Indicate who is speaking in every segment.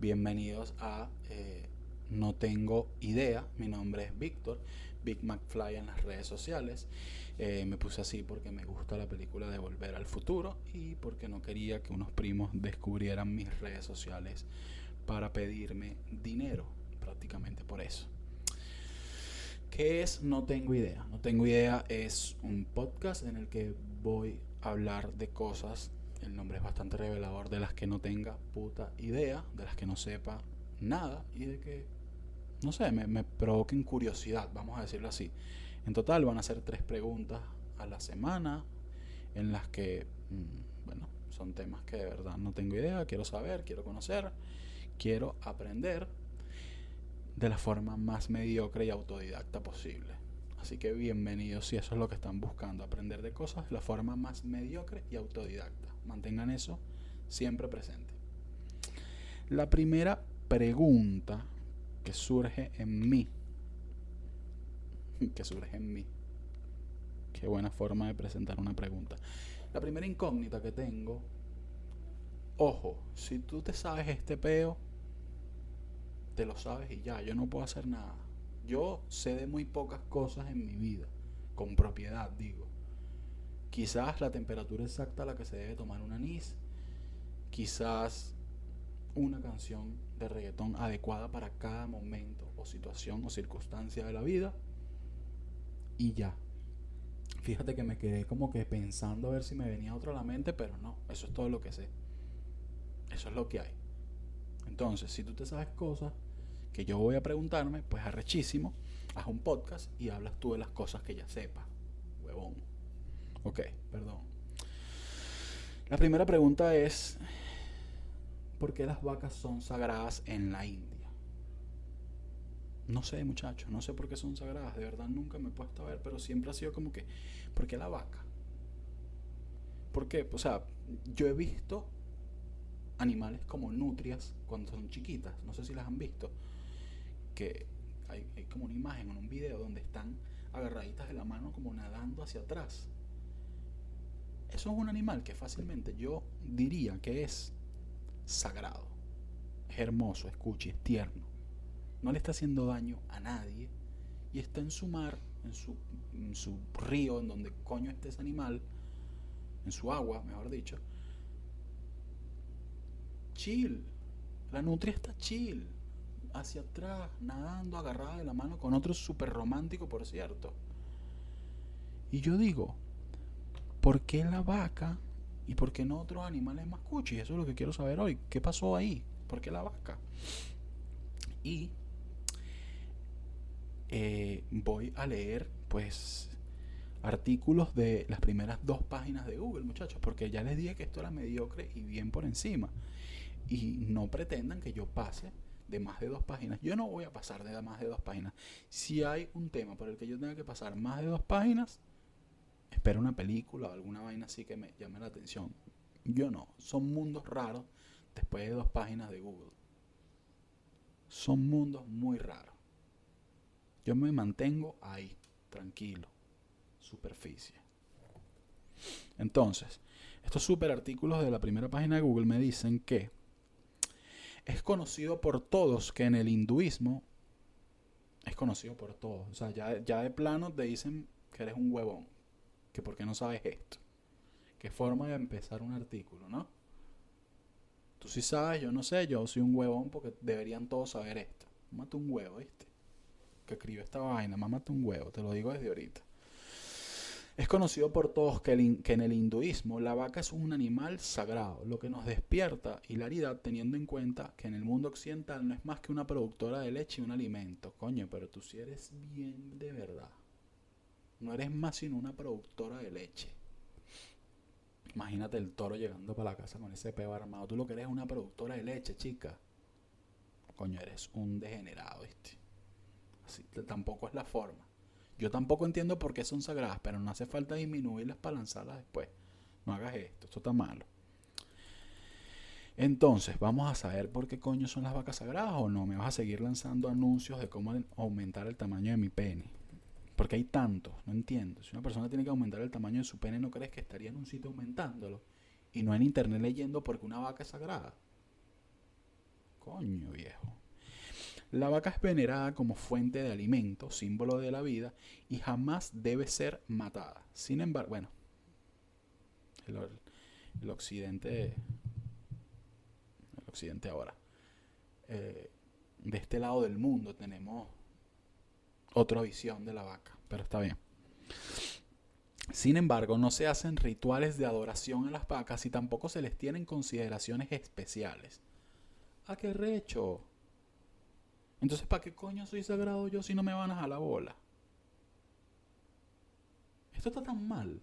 Speaker 1: Bienvenidos a eh, No Tengo Idea. Mi nombre es Víctor, Big McFly en las redes sociales. Eh, me puse así porque me gusta la película de Volver al Futuro y porque no quería que unos primos descubrieran mis redes sociales para pedirme dinero, prácticamente por eso. ¿Qué es No Tengo Idea? No Tengo Idea es un podcast en el que voy a hablar de cosas el nombre es bastante revelador de las que no tenga puta idea, de las que no sepa nada y de que, no sé, me, provoquen curiosidad, vamos a decirlo así. En total van a ser tres preguntas a la semana en las que, mm, bueno, son temas que de verdad no tengo idea, quiero saber, quiero conocer, quiero aprender de la forma más mediocre y autodidacta posible. Así que bienvenidos si eso es lo que están buscando, aprender de cosas de la forma más mediocre y autodidacta. Mantengan eso siempre presente. La primera pregunta que surge en mí, que surge en mí, qué buena forma de presentar una pregunta. La primera incógnita que tengo, ojo, si tú te sabes este peo, te lo sabes y ya, yo no puedo hacer nada. Yo sé de muy pocas cosas en mi vida, con propiedad digo. Quizás la temperatura exacta a la que se debe tomar un anís. Quizás una canción de reggaetón adecuada para cada momento o situación o circunstancia de la vida. Y ya. Fíjate que me quedé como que pensando a ver si me venía otro a la mente, pero no, eso es todo lo que sé. Eso es lo que hay. Entonces, si tú te sabes cosas que yo voy a preguntarme, pues arrechísimo, haz un podcast y hablas tú de las cosas que ya sepas. Huevón. Ok, perdón. La primera pregunta es, ¿por qué las vacas son sagradas en la India? No sé, muchachos, no sé por qué son sagradas, de verdad nunca me he puesto a ver, pero siempre ha sido como que, ¿por qué la vaca? ¿Por qué? O sea, yo he visto animales como nutrias cuando son chiquitas, no sé si las han visto, que hay, como una imagen en un video donde están agarraditas de la mano como nadando hacia atrás. Eso es un animal que fácilmente yo diría que es sagrado. Es hermoso, escuche, es tierno. No le está haciendo daño a nadie. Y está en su mar, en su, en su río, en donde coño esté ese animal, en su agua, mejor dicho. Chill. La nutria está chill. Hacia atrás, nadando, agarrada de la mano con otro súper romántico, por cierto. Y yo digo, ¿por qué la vaca y por qué no otros animales más cuchis? Eso es lo que quiero saber hoy. ¿Qué pasó ahí? ¿Por qué la vaca? Y eh, voy a leer, pues, artículos de las primeras dos páginas de Google, muchachos, porque ya les dije que esto era mediocre y bien por encima. Y no pretendan que yo pase de más de dos páginas. Yo no voy a pasar de más de dos páginas. Si hay un tema por el que yo tenga que pasar más de dos páginas, espero una película o alguna vaina así que me llame la atención. Yo no, son mundos raros después de dos páginas de Google. Son mundos muy raros. Yo me mantengo ahí, tranquilo, superficie. Entonces, estos super artículos de la primera página de Google me dicen que es conocido por todos que en el hinduismo es conocido por todos. O sea, ya, ya de plano te dicen que eres un huevón que por qué no sabes esto. Qué forma de empezar un artículo, ¿no? Tú sí sabes, yo no sé, yo soy un huevón porque deberían todos saber esto. Mámate un huevo, ¿viste? Que escribió esta vaina, mámate un huevo, te lo digo desde ahorita. Es conocido por todos que, en el hinduismo la vaca es un animal sagrado, lo que nos despierta hilaridad teniendo en cuenta que en el mundo occidental no es más que una productora de leche y un alimento. Coño, pero tú sí eres bien de verdad. No eres más sino una productora de leche. Imagínate el toro llegando para la casa con ese peo armado. Tú lo que eres es una productora de leche, chica. coño, eres un degenerado, ¿viste? Así, tampoco es la forma. Yo tampoco entiendo por qué son sagradas, pero no hace falta disminuirlas para lanzarlas después. No hagas esto, esto está malo. Entonces, vamos a saber por qué coño son las vacas sagradas o no. Me vas a seguir lanzando anuncios de cómo aumentar el tamaño de mi pene. Porque hay tantos, no entiendo. Si una persona tiene que aumentar el tamaño de su pene, ¿no crees que estaría en un sitio aumentándolo? Y no en internet leyendo porque una vaca es sagrada. Coño viejo. La vaca es venerada como fuente de alimento, símbolo de la vida, y jamás debe ser matada. Sin embargo, bueno, el, occidente, el occidente ahora, eh, de este lado del mundo tenemos otra visión de la vaca, pero está bien. Sin embargo, no se hacen rituales de adoración a las vacas y tampoco se les tienen consideraciones especiales. ¿A qué recho? Entonces, ¿para qué coño soy sagrado yo si no me van a jalar la bola? Esto está tan mal.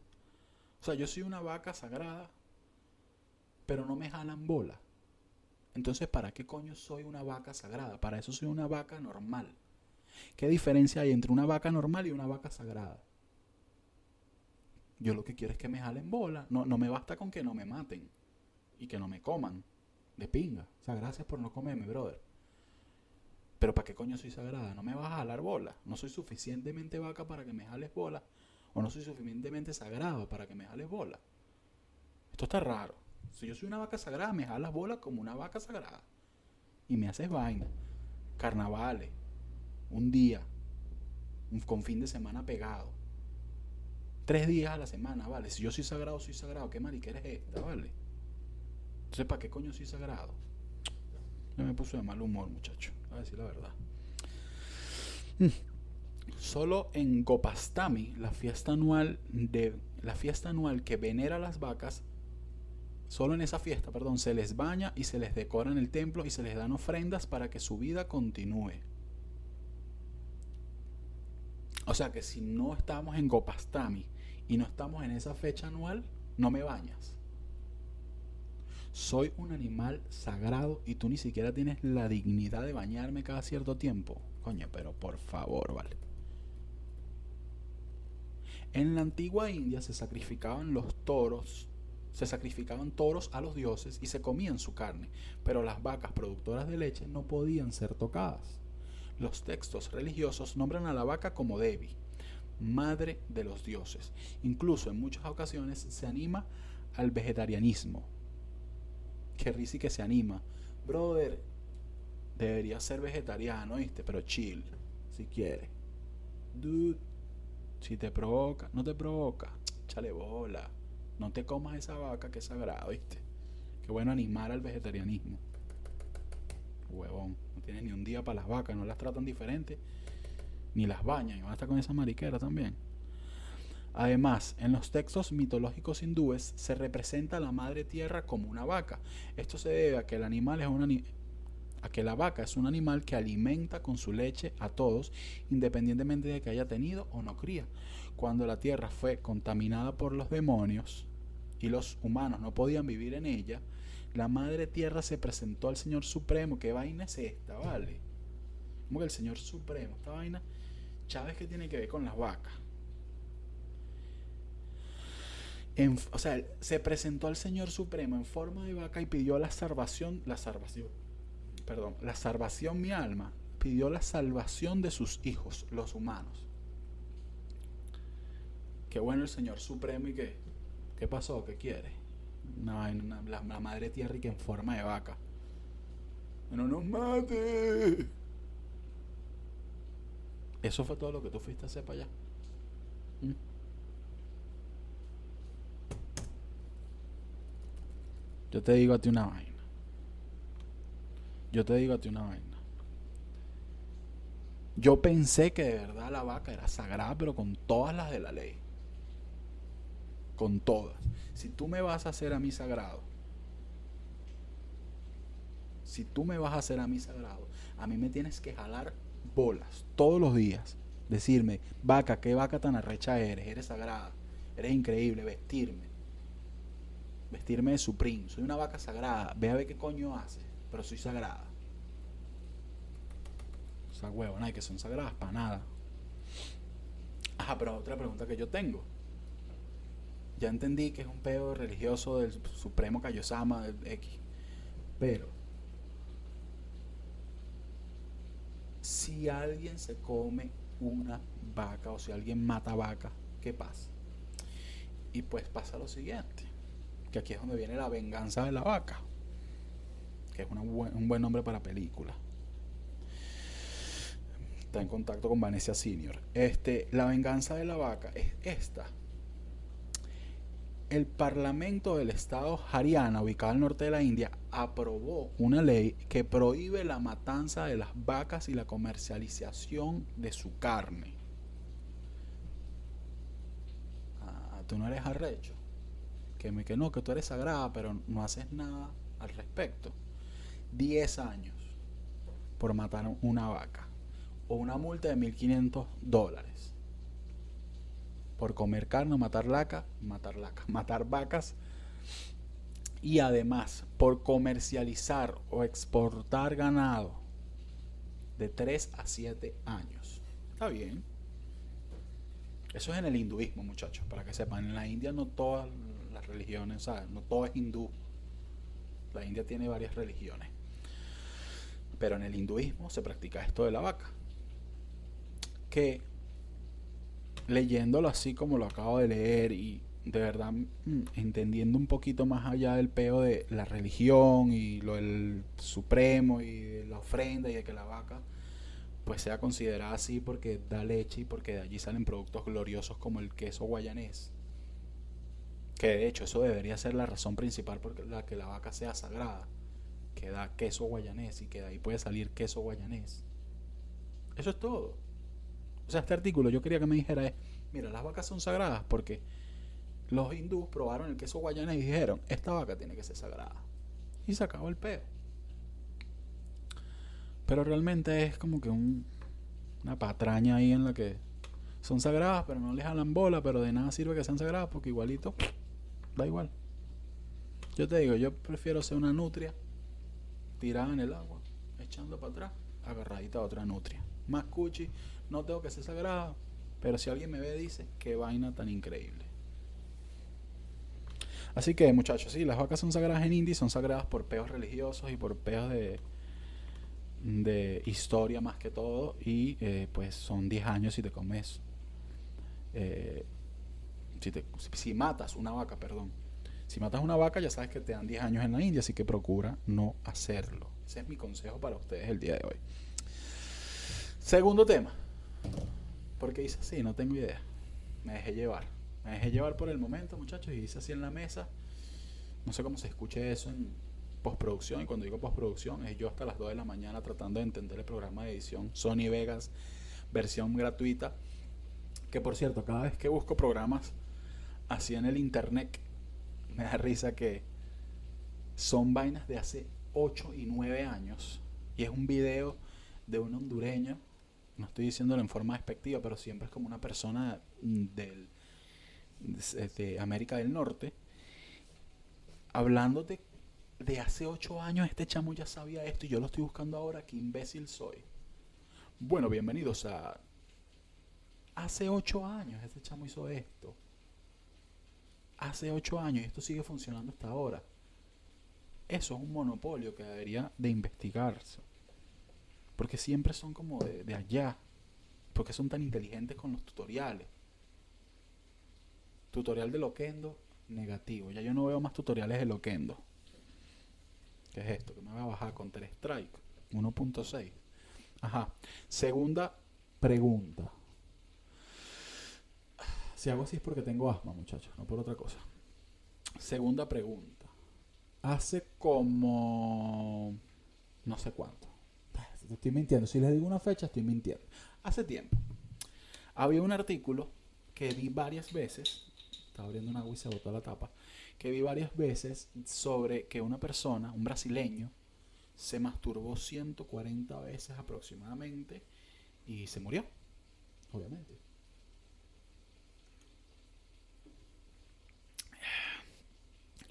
Speaker 1: O sea, yo soy una vaca sagrada, pero no me jalan bola. Entonces, ¿para qué coño soy una vaca sagrada? Para eso soy una vaca normal. ¿Qué diferencia hay entre una vaca normal y una vaca sagrada? Yo lo que quiero es que me jalen bola. No, no me basta con que no me maten y que no me coman de pinga. O sea, gracias por no comerme, brother. Pero ¿para qué coño soy sagrada? No me vas a jalar bola. No soy suficientemente vaca para que me jales bola. O no soy suficientemente sagrado para que me jales bola. Esto está raro. Si yo soy una vaca sagrada, me jalas bola como una vaca sagrada. Y me haces vaina. Carnavales. Un día. Con fin de semana pegado. Tres días a la semana, ¿vale? Si yo soy sagrado, soy sagrado. ¿Qué mariquera es esta, vale? Entonces, ¿para qué coño soy sagrado? Yo me puso de mal humor, muchacho. A decir la verdad. Mm. Solo en Gopastami, la fiesta anual de la fiesta anual que venera las vacas, solo en esa fiesta, perdón, se les baña y se les decora en el templo y se les dan ofrendas para que su vida continúe. O sea que si no estamos en Gopastami y no estamos en esa fecha anual, no me bañas soy un animal sagrado y tú ni siquiera tienes la dignidad de bañarme cada cierto tiempo. Coño, pero por favor, vale. En la antigua India se sacrificaban los toros, se sacrificaban toros a los dioses y se comían su carne, pero las vacas productoras de leche no podían ser tocadas. Los textos religiosos nombran a la vaca como Devi, madre de los dioses. Incluso en muchas ocasiones se anima al vegetarianismo, que y que se anima. Brother, debería ser vegetariano, ¿viste? Pero chill, si quieres. Dude, si te provoca, no te provoca, chale bola. No te comas esa vaca que es sagrada, ¿viste? Qué bueno animar al vegetarianismo. Huevón, no tienes ni un día para las vacas, no las tratan diferente, ni las bañan, y van a estar con esa mariquera también. Además, en los textos mitológicos hindúes se representa a la madre tierra como una vaca. Esto se debe a que el animal es un a que la vaca es un animal que alimenta con su leche a todos, independientemente de que haya tenido o no cría. Cuando la tierra fue contaminada por los demonios y los humanos no podían vivir en ella, la madre tierra se presentó al Señor Supremo. ¿Qué vaina es esta, vale? Como que el Señor Supremo, esta vaina, Chávez que tiene que ver con las vacas o sea, se presentó al Señor Supremo en forma de vaca y pidió la salvación, la salvación, perdón, la salvación mi alma, pidió la salvación de sus hijos, los humanos. Qué bueno el Señor Supremo y qué, ¿qué pasó? ¿Qué quiere? No, la, madre tierra y que en forma de vaca. No nos mate. Eso fue todo lo que tú fuiste a hacer para allá. Yo te digo a ti una vaina. Yo te digo a ti una vaina. Yo pensé que de verdad la vaca era sagrada, pero con todas las de la ley. Con todas. Si tú me vas a hacer a mí sagrado, si tú me vas a hacer a mí sagrado, a mí me tienes que jalar bolas todos los días. Decirme, vaca, qué vaca tan arrecha eres, eres sagrada, eres increíble, vestirme vestirme de Supreme, soy una vaca sagrada, ve a ver qué coño hace, pero soy sagrada. sea, huevo, nada, que son sagradas para nada. Ajá, pero otra pregunta que yo tengo. Ya entendí que es un pedo religioso del Supremo Kaiosama del X. Pero, si alguien se come una vaca o si alguien mata vaca, ¿qué pasa? Y pues pasa lo siguiente, que aquí es donde viene la venganza de la vaca, que es un buen nombre para película. Está en contacto con Vanessa Senior. Este, la venganza de la vaca es esta. El Parlamento del estado Haryana, ubicado al norte de la India, aprobó una ley que prohíbe la matanza de las vacas y la comercialización de su carne. Ah, tú no eres arrecho. Que me que no, que tú eres sagrada, pero no haces nada al respecto. 10 años por matar una vaca. O una multa de 1.500 dólares. Por comer carne, matar laca, matar laca, matar vacas y además por comercializar o exportar ganado de 3 a 7 años. Está bien. Eso es en el hinduismo, muchachos, para que sepan. En la India no todas religiones, sea, no todo es hindú. La India tiene varias religiones. Pero en el hinduismo se practica esto de la vaca. Que leyéndolo así como lo acabo de leer y de verdad mm, entendiendo un poquito más allá del peo de la religión y lo del supremo y de la ofrenda y de que la vaca pues sea considerada así porque da leche y porque de allí salen productos gloriosos como el queso guayanés. Que de hecho eso debería ser la razón principal por la que la vaca sea sagrada, que da queso guayanés y que de ahí puede salir queso guayanés. Eso es todo. O sea, este artículo yo quería que me dijera, mira, las vacas son sagradas porque los hindús probaron el queso guayana y dijeron, esta vaca tiene que ser sagrada. Y se acabó el peo. Pero realmente es como que un, una patraña ahí en la que son sagradas, pero no les jalan bola, pero de nada sirve que sean sagradas porque igualito da igual. Yo te digo, yo prefiero ser una nutria tirada en el agua, echando para atrás, agarradita a otra nutria. Más cuchi, no tengo que ser sagrada, pero si alguien me ve dice, qué vaina tan increíble. Así que, muchachos, sí, las vacas son sagradas en India, son sagradas por peos religiosos y por peos de, de historia más que todo. Y eh, pues son 10 años si te comes. Eh, si, matas una vaca, perdón. Si matas una vaca, ya sabes que te dan 10 años en la India, así que procura no hacerlo. Ese es mi consejo para ustedes el día de hoy. Segundo tema. Porque dice así, no tengo idea. Me dejé llevar. Me dejé llevar por el momento, muchachos, y hice así en la mesa. No sé cómo se escuche eso en postproducción. Y cuando digo postproducción, es yo hasta las 2 de la mañana tratando de entender el programa de edición Sony Vegas, versión gratuita. Que por cierto, cada vez que busco programas así en el internet, me da risa que son vainas de hace 8 y 9 años. Y es un video de un hondureño. No estoy diciéndolo en forma despectiva, pero siempre es como una persona del de América del Norte, hablándote de hace ocho años, este chamo ya sabía esto y yo lo estoy buscando ahora, qué imbécil soy. Bueno, bienvenidos a... Hace ocho años este chamo hizo esto. Hace ocho años y esto sigue funcionando hasta ahora. Eso es un monopolio que debería de investigarse. Porque siempre son como de, allá. Porque son tan inteligentes con los tutoriales. Tutorial de Loquendo, negativo. Ya yo no veo más tutoriales de Loquendo. ¿Qué es esto? Que me va a bajar Counter Strike 1.6. Ajá. Segunda pregunta. Si hago así es porque tengo asma, muchachos, no por otra cosa. Segunda pregunta. Hace como... No sé cuánto. Estoy mintiendo. Si les digo una fecha, estoy mintiendo. Hace tiempo. Había un artículo que vi varias veces estaba abriendo un agua y se botó la tapa, que vi varias veces sobre que una persona, un brasileño, se masturbó 140 veces aproximadamente y se murió, obviamente.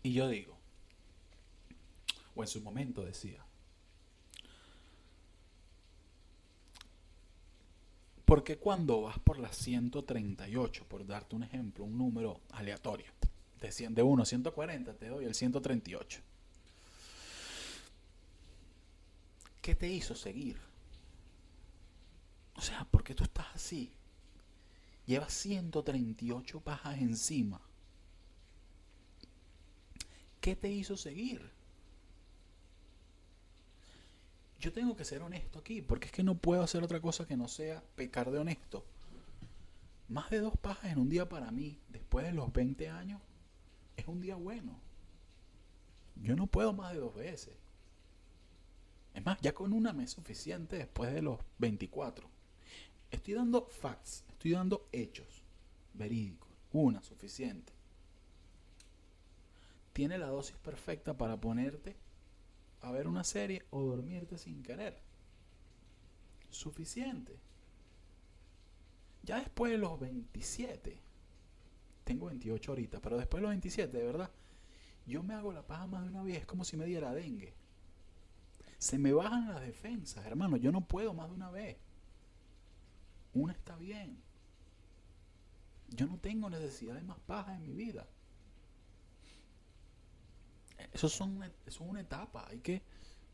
Speaker 1: Y yo digo, o en su momento decía, ¿Por qué cuando vas por la 138, por darte un ejemplo, un número aleatorio, de, 100, de 1 a 140, te doy el 138? ¿Qué te hizo seguir? O sea, ¿por qué tú estás así? Llevas 138 pajas encima. ¿Qué te hizo seguir? Yo tengo que ser honesto aquí, porque es que no puedo hacer otra cosa que no sea pecar de honesto. Más de dos pajas en un día para mí, después de los 20 años, es un día bueno. Yo no puedo más de dos veces. Es más, ya con una me es suficiente después de los 24. Estoy dando facts, estoy dando hechos verídicos. Una, suficiente. Tiene la dosis perfecta para ponerte a ver una serie o dormirte sin querer. Suficiente. Ya después de los 27, tengo 28 ahorita, pero después de los 27, de verdad, yo me hago la paja más de una vez, es como si me diera dengue. Se me bajan las defensas, hermano, yo no puedo más de una vez. Una está bien. Yo no tengo necesidad de más paja en mi vida. Eso, son, es una etapa, hay que,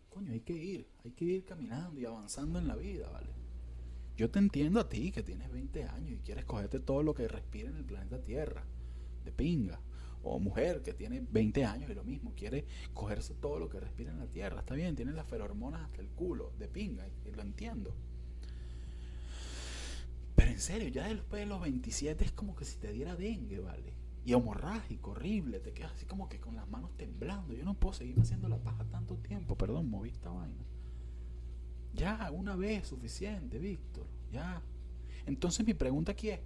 Speaker 1: coño, hay que ir, hay que ir caminando y avanzando en la vida, ¿vale? Yo te entiendo a ti que tienes 20 años y quieres cogerte todo lo que respira en el planeta Tierra, de pinga. O mujer que tiene 20 años y lo mismo, quiere cogerse todo lo que respira en la Tierra. Está bien, tiene las ferormonas hasta el culo, de pinga, y lo entiendo. Pero en serio, ya después de los 27 es como que si te diera dengue, ¿vale? Y hemorrágico, horrible, te quedas así como que con las manos temblando. Yo no puedo seguir haciendo la paja tanto tiempo, perdón, moví esta vaina. Ya, una vez suficiente, Víctor, ya. Entonces mi pregunta aquí es,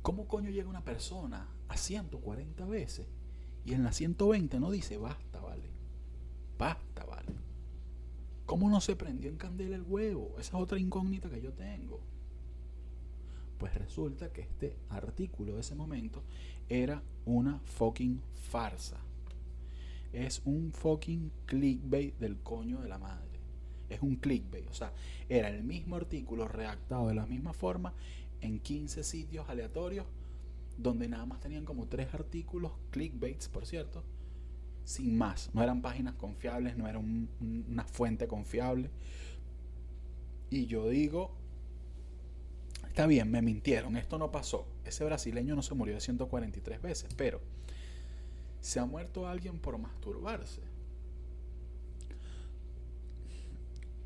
Speaker 1: ¿cómo coño llega una persona a 140 veces y en la 120 no dice basta, vale? Basta, vale. ¿Cómo no se prendió en candela el huevo? Esa es otra incógnita que yo tengo. Pues resulta que este artículo de ese momento era una fucking farsa. Es un fucking clickbait del coño de la madre. Es un clickbait. O sea, era el mismo artículo redactado de la misma forma en 15 sitios aleatorios donde nada más tenían como tres artículos, clickbaits, por cierto, sin más. No eran páginas confiables, no era una fuente confiable. Y yo digo, Está bien, me mintieron, esto no pasó. Ese brasileño no se murió de 143 veces, pero se ha muerto alguien por masturbarse.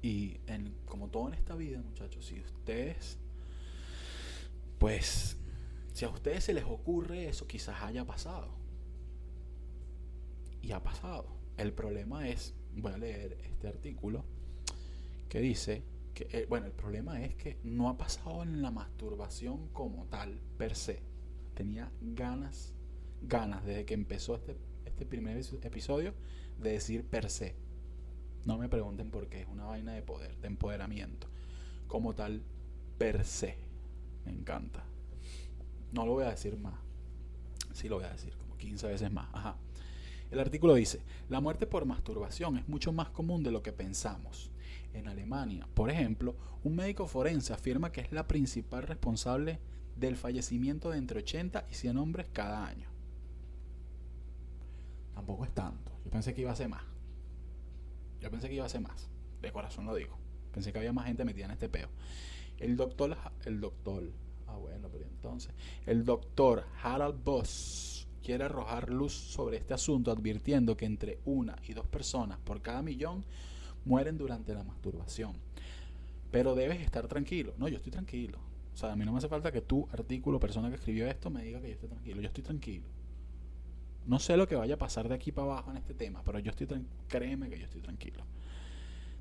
Speaker 1: Y como todo en esta vida, muchachos, si ustedes, pues, si a ustedes se les ocurre eso, quizás haya pasado. Y ha pasado. El problema es, voy a leer este artículo que dice, eh, bueno, el problema es que no ha pasado en la masturbación como tal, per se. Tenía ganas, ganas desde que empezó este, este primer episodio de decir per se. No me pregunten por qué, es una vaina de poder, de empoderamiento. Como tal, per se. Me encanta. No lo voy a decir más. Sí lo voy a decir, como 15 veces más. Ajá. El artículo dice, la muerte por masturbación es mucho más común de lo que pensamos en Alemania. Por ejemplo, un médico forense afirma que es la principal responsable del fallecimiento de entre 80 y 100 hombres cada año. Tampoco es tanto. Yo pensé que iba a ser más. Yo pensé que iba a ser más. De corazón lo digo. Pensé que había más gente metida en este peo. El doctor, el doctor, ah bueno, pero entonces, el doctor Harald Boss quiere arrojar luz sobre este asunto advirtiendo que entre una y dos personas por cada millón mueren durante la masturbación. Pero debes estar tranquilo. No, yo estoy tranquilo. O sea, a mí no me hace falta que tu artículo, persona que escribió esto, me diga que yo estoy tranquilo. Yo estoy tranquilo. No sé lo que vaya a pasar de aquí para abajo en este tema, pero yo estoy créeme que yo estoy tranquilo.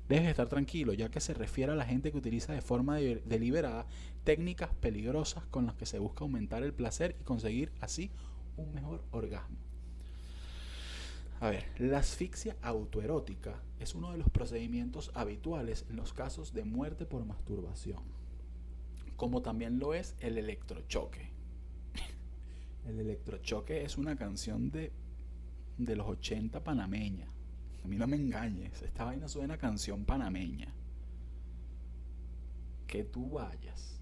Speaker 1: Debes estar tranquilo, ya que se refiere a la gente que utiliza de forma deliberada técnicas peligrosas con las que se busca aumentar el placer y conseguir así un mejor orgasmo. A ver, la asfixia autoerótica es uno de los procedimientos habituales en los casos de muerte por masturbación, como también lo es el electrochoque. El electrochoque es una canción de, de los 80 panameña. A mí no me engañes, esta vaina suena canción panameña. que tú vayas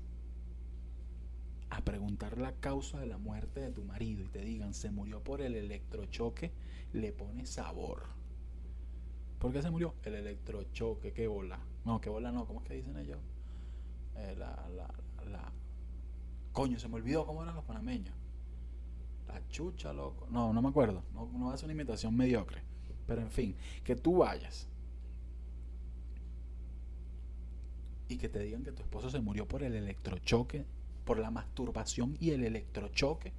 Speaker 1: a preguntar la causa de la muerte de tu marido y te digan se murió por el electrochoque, le pone sabor. ¿Por qué se murió? El electrochoque, qué bola. No, qué bola no, ¿cómo es que dicen ellos? Eh, la, la, la, Coño, se me olvidó cómo eran los panameños. La chucha, loco. No, no me acuerdo. No, no ser una imitación mediocre. Pero en fin, que tú vayas y que te digan que tu esposo se murió por el electrochoque, por la masturbación y el electrochoque,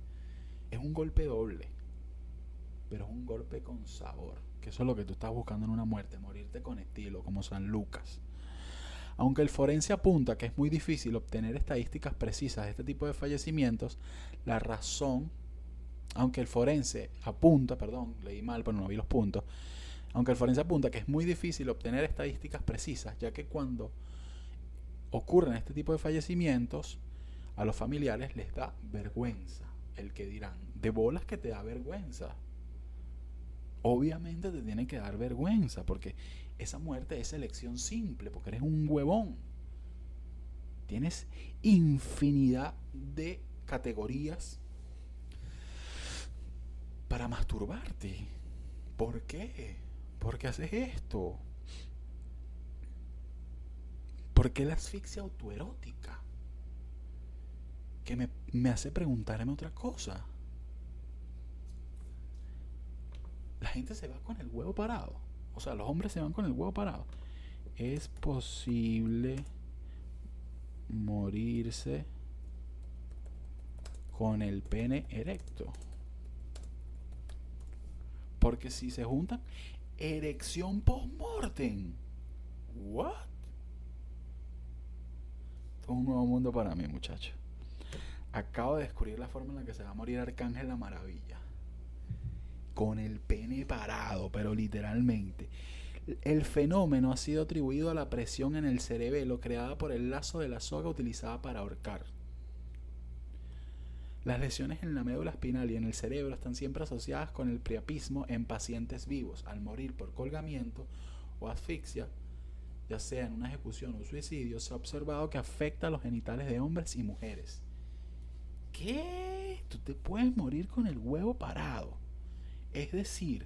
Speaker 1: es un golpe doble. Pero es un golpe con sabor. Que eso es lo que tú estás buscando en una muerte, morirte con estilo, como San Lucas. Aunque el forense apunta que es muy difícil obtener estadísticas precisas de este tipo de fallecimientos, la razón, aunque el forense apunta, perdón, leí mal, pero no vi los puntos, aunque el forense apunta que es muy difícil obtener estadísticas precisas, ya que cuando ocurren este tipo de fallecimientos, a los familiares les da vergüenza. El que dirán, de bolas que te da vergüenza. Obviamente te tiene que dar vergüenza, porque esa muerte es elección simple, porque eres un huevón. Tienes infinidad de categorías para masturbarte. ¿Por qué? ¿Por qué haces esto? ¿Por qué la asfixia autoerótica? Que me, me hace preguntarme otra cosa. La gente se va con el huevo parado. O sea, los hombres se van con el huevo parado. Es posible morirse con el pene erecto. Porque si se juntan, erección post-mortem. ¿What? un nuevo mundo para mí, muchacho. Acabo de descubrir la forma en la que se va a morir Arcángel la Maravilla. Con el pene parado, pero literalmente. El fenómeno ha sido atribuido a la presión en el cerebelo creada por el lazo de la soga utilizada para ahorcar. Las lesiones en la médula espinal y en el cerebro están siempre asociadas con el priapismo en pacientes vivos. Al morir por colgamiento o asfixia, ya sea en una ejecución o suicidio, se ha observado que afecta a los genitales de hombres y mujeres. ¿Qué? Tú te puedes morir con el huevo parado. Es decir,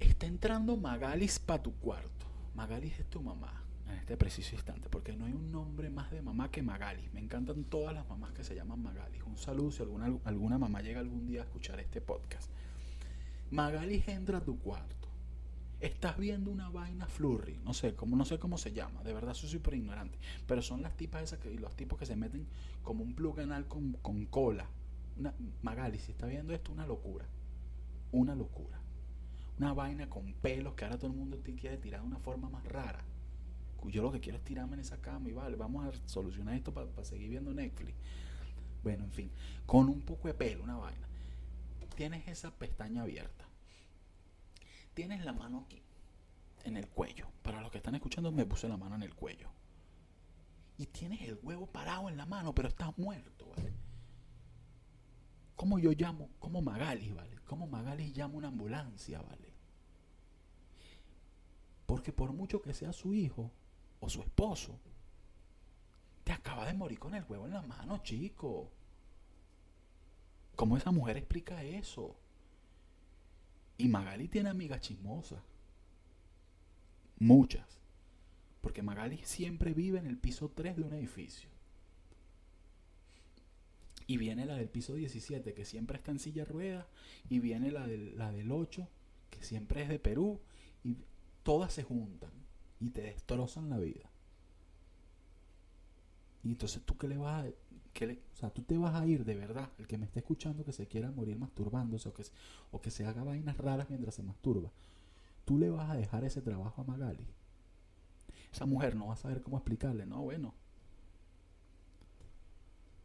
Speaker 1: está entrando Magalis para tu cuarto. Magalis es tu mamá en este preciso instante, porque no hay un nombre más de mamá que Magalis. Me encantan todas las mamás que se llaman Magalis. Un saludo si alguna, alguna mamá llega algún día a escuchar este podcast. Magalis entra a tu cuarto estás viendo una vaina flurry, no sé, cómo, no sé cómo se llama, de verdad soy súper ignorante, pero son las tipas esas que, los tipos que se meten como un plug anal con, con cola. Magali, si está viendo esto, una locura, una locura. Una vaina con pelos que ahora todo el mundo te quiere tirar de una forma más rara. Yo lo que quiero es tirarme en esa cama y vale, vamos a solucionar esto para seguir viendo Netflix. Bueno, en fin, con un poco de pelo, una vaina. Tienes esa pestaña abierta tienes la mano aquí, en el cuello. Para los que están escuchando, me puse la mano en el cuello. Y tienes el huevo parado en la mano, pero estás muerto, ¿vale? ¿Cómo yo llamo? ¿Cómo Magali, ¿vale? ¿Cómo Magali llama una ambulancia, ¿vale? Porque por mucho que sea su hijo o su esposo, te acaba de morir con el huevo en la mano, chico. ¿Cómo esa mujer explica eso? Y Magali tiene amigas chismosas. Muchas. Porque Magali siempre vive en el piso 3 de un edificio. Y viene la del piso 17, que siempre está en silla rueda. Y viene la del, la del 8, que siempre es de Perú. Y todas se juntan y te destrozan la vida. Y entonces tú qué le vas a o sea, tú te vas a ir de verdad, el que me esté escuchando que se quiera morir masturbándose o que, o que se haga vainas raras mientras se masturba, tú le vas a dejar ese trabajo a Magali. Esa mujer no va a saber cómo explicarle, no, bueno.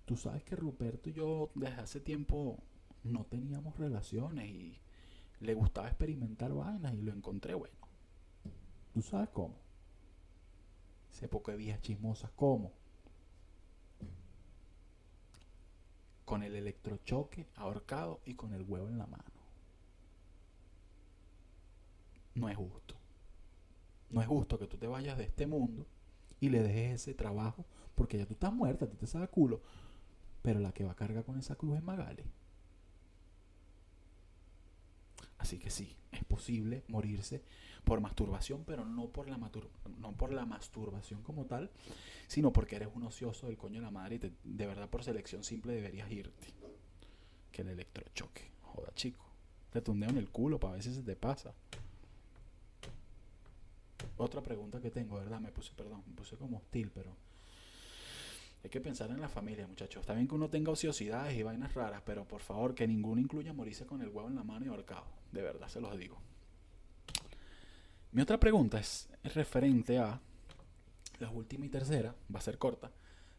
Speaker 1: Tú sabes que Ruperto y yo desde hace tiempo no teníamos relaciones y le gustaba experimentar vainas y lo encontré bueno. ¿Tú sabes cómo? Ese poco de viejas chismosas, ¿cómo? Con el electrochoque ahorcado y con el huevo en la mano. No es justo. No es justo que tú te vayas de este mundo y le dejes ese trabajo porque ya tú estás muerta, a ti te sabe culo. Pero la que va a cargar con esa cruz es Magali. Así que sí, es posible morirse por masturbación, pero no por la, no por la masturbación como tal, sino porque eres un ocioso del coño de la madre y de verdad por selección simple deberías irte. Que el electrochoque. Joda, chico. Te en el culo para ver si se te pasa. Otra pregunta que tengo, ¿verdad? Me puse, perdón, me puse como hostil, pero hay que pensar en la familia, muchachos. Está bien que uno tenga ociosidades y vainas raras, pero por favor que ninguno incluya morirse con el huevo en la mano y ahorcado. De verdad, se los digo. Mi otra pregunta es, referente a la última y tercera, va a ser corta,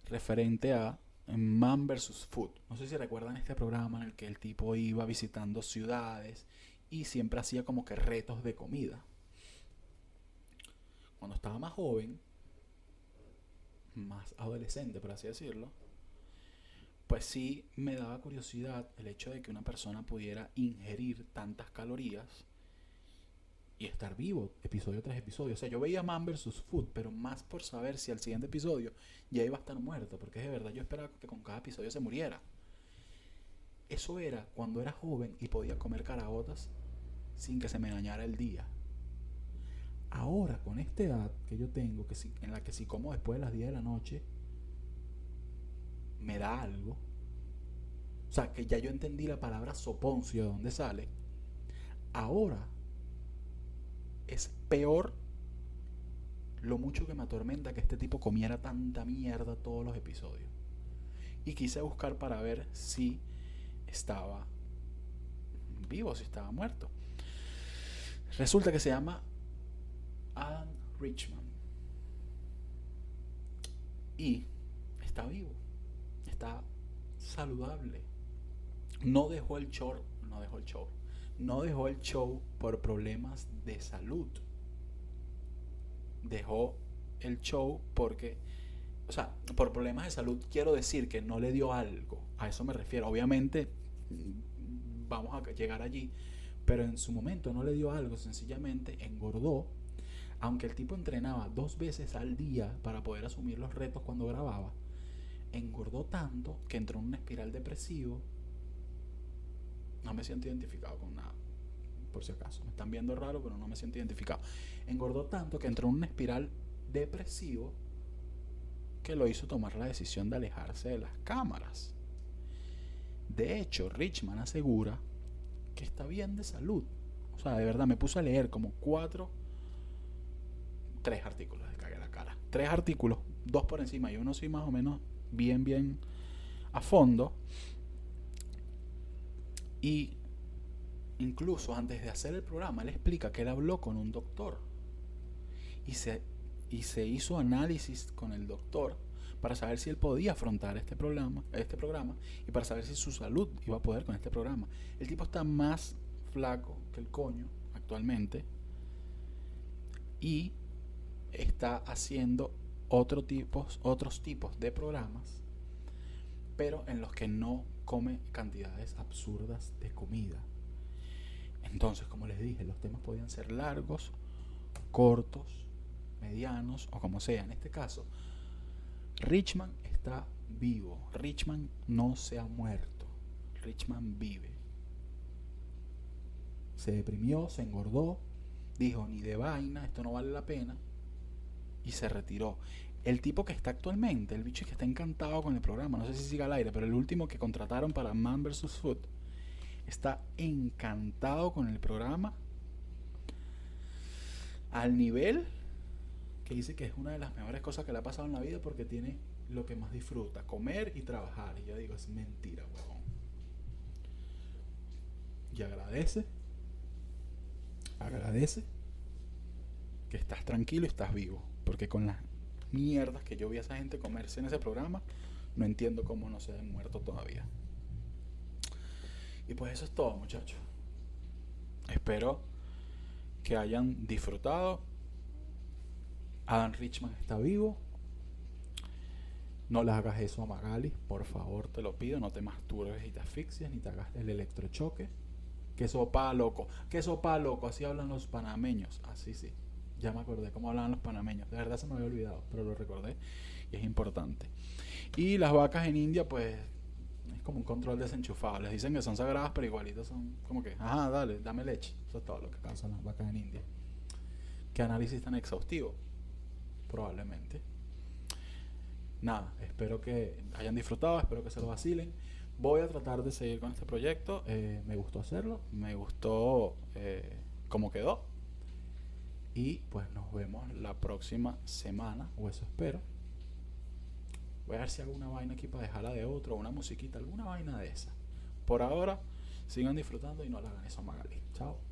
Speaker 1: referente a Man vs. Food. No sé si recuerdan este programa en el que el tipo iba visitando ciudades y siempre hacía como que retos de comida. Cuando estaba más joven, más adolescente, por así decirlo, pues sí me daba curiosidad el hecho de que una persona pudiera ingerir tantas calorías y estar vivo episodio tras episodio. O sea, yo veía Man vs. Food, pero más por saber si al siguiente episodio ya iba a estar muerto, porque de verdad yo esperaba que con cada episodio se muriera. Eso era cuando era joven y podía comer carabotas sin que se me dañara el día. Ahora, con esta edad que yo tengo, que si, en la que si como después de las 10 de la noche, me da algo. O sea, que ya yo entendí la palabra soponcio, de dónde sale. Ahora es peor lo mucho que me atormenta que este tipo comiera tanta mierda todos los episodios. Y quise buscar para ver si estaba vivo, si estaba muerto. Resulta que se llama Adam Richman. Y está vivo, está saludable. No dejó el show, no dejó el show, no dejó el show por problemas de salud. Dejó el show porque, o sea, por problemas de salud quiero decir que no le dio algo. A eso me refiero. Obviamente vamos a llegar allí, pero en su momento no le dio algo, sencillamente engordó aunque el tipo entrenaba dos veces al día para poder asumir los retos cuando grababa, engordó tanto que entró en una espiral depresivo. No me siento identificado con nada, por si acaso. Me están viendo raro, pero no me siento identificado. Engordó tanto que entró en una espiral depresivo que lo hizo tomar la decisión de alejarse de las cámaras. De hecho, Richman asegura que está bien de salud. O sea, de verdad, me puse a leer como cuatro tres artículos de la cara. Tres artículos, dos por encima y uno sí más o menos bien, bien a fondo. Y incluso antes de hacer el programa, él explica que él habló con un doctor. Y se, y se hizo análisis con el doctor para saber si él podía afrontar este programa, este programa y para saber si su salud iba a poder con este programa. El tipo está más flaco que el coño actualmente y está haciendo otro tipos, otros tipos de programas, pero en los que no come cantidades absurdas de comida. Entonces, como les dije, los temas podían ser largos, cortos, medianos o como sea. En este caso, Richman está vivo. Richman no se ha muerto. Richman vive. Se deprimió, se engordó, dijo, ni de vaina, esto no vale la pena y se retiró. El tipo que está actualmente, el bicho que está encantado con el programa, no sé si siga al aire, pero el último que contrataron para Man vs. Food, está encantado con el programa al nivel que dice que es una de las mejores cosas que le ha pasado en la vida porque tiene lo que más disfruta, comer y trabajar. Y yo digo, es mentira, huevón. Y agradece, agradece que estás tranquilo y estás vivo. Porque con las mierdas que yo vi a esa gente comerse en ese programa, no entiendo cómo no se han muerto todavía. Y pues eso es todo, muchachos. Espero que hayan disfrutado. Adam Richman está vivo. No le hagas eso a Magali, por favor, te lo pido. No te masturbes y te asfixies, ni te hagas el electrochoque. Que sopa loco, que sopa loco, así hablan los panameños. Así sí. Ya me acordé cómo hablaban los panameños. De verdad se me había olvidado, pero lo recordé y es importante. Y las vacas en India, pues es como un control desenchufado. Les dicen que son sagradas, pero igualitos son como que, ajá, dale, dame leche. Eso es todo lo que causan las vacas en India. ¿Qué análisis tan exhaustivo? Probablemente. Nada, espero que hayan disfrutado, espero que se lo vacilen. Voy a tratar de seguir con este proyecto. Eh, me gustó hacerlo, me gustó eh, cómo quedó. Y pues nos vemos la próxima semana, o eso espero. Voy a ver si hago una vaina aquí para dejarla de otro, una musiquita, alguna vaina de esa. Por ahora, sigan disfrutando y no la hagan eso Magali. Chao.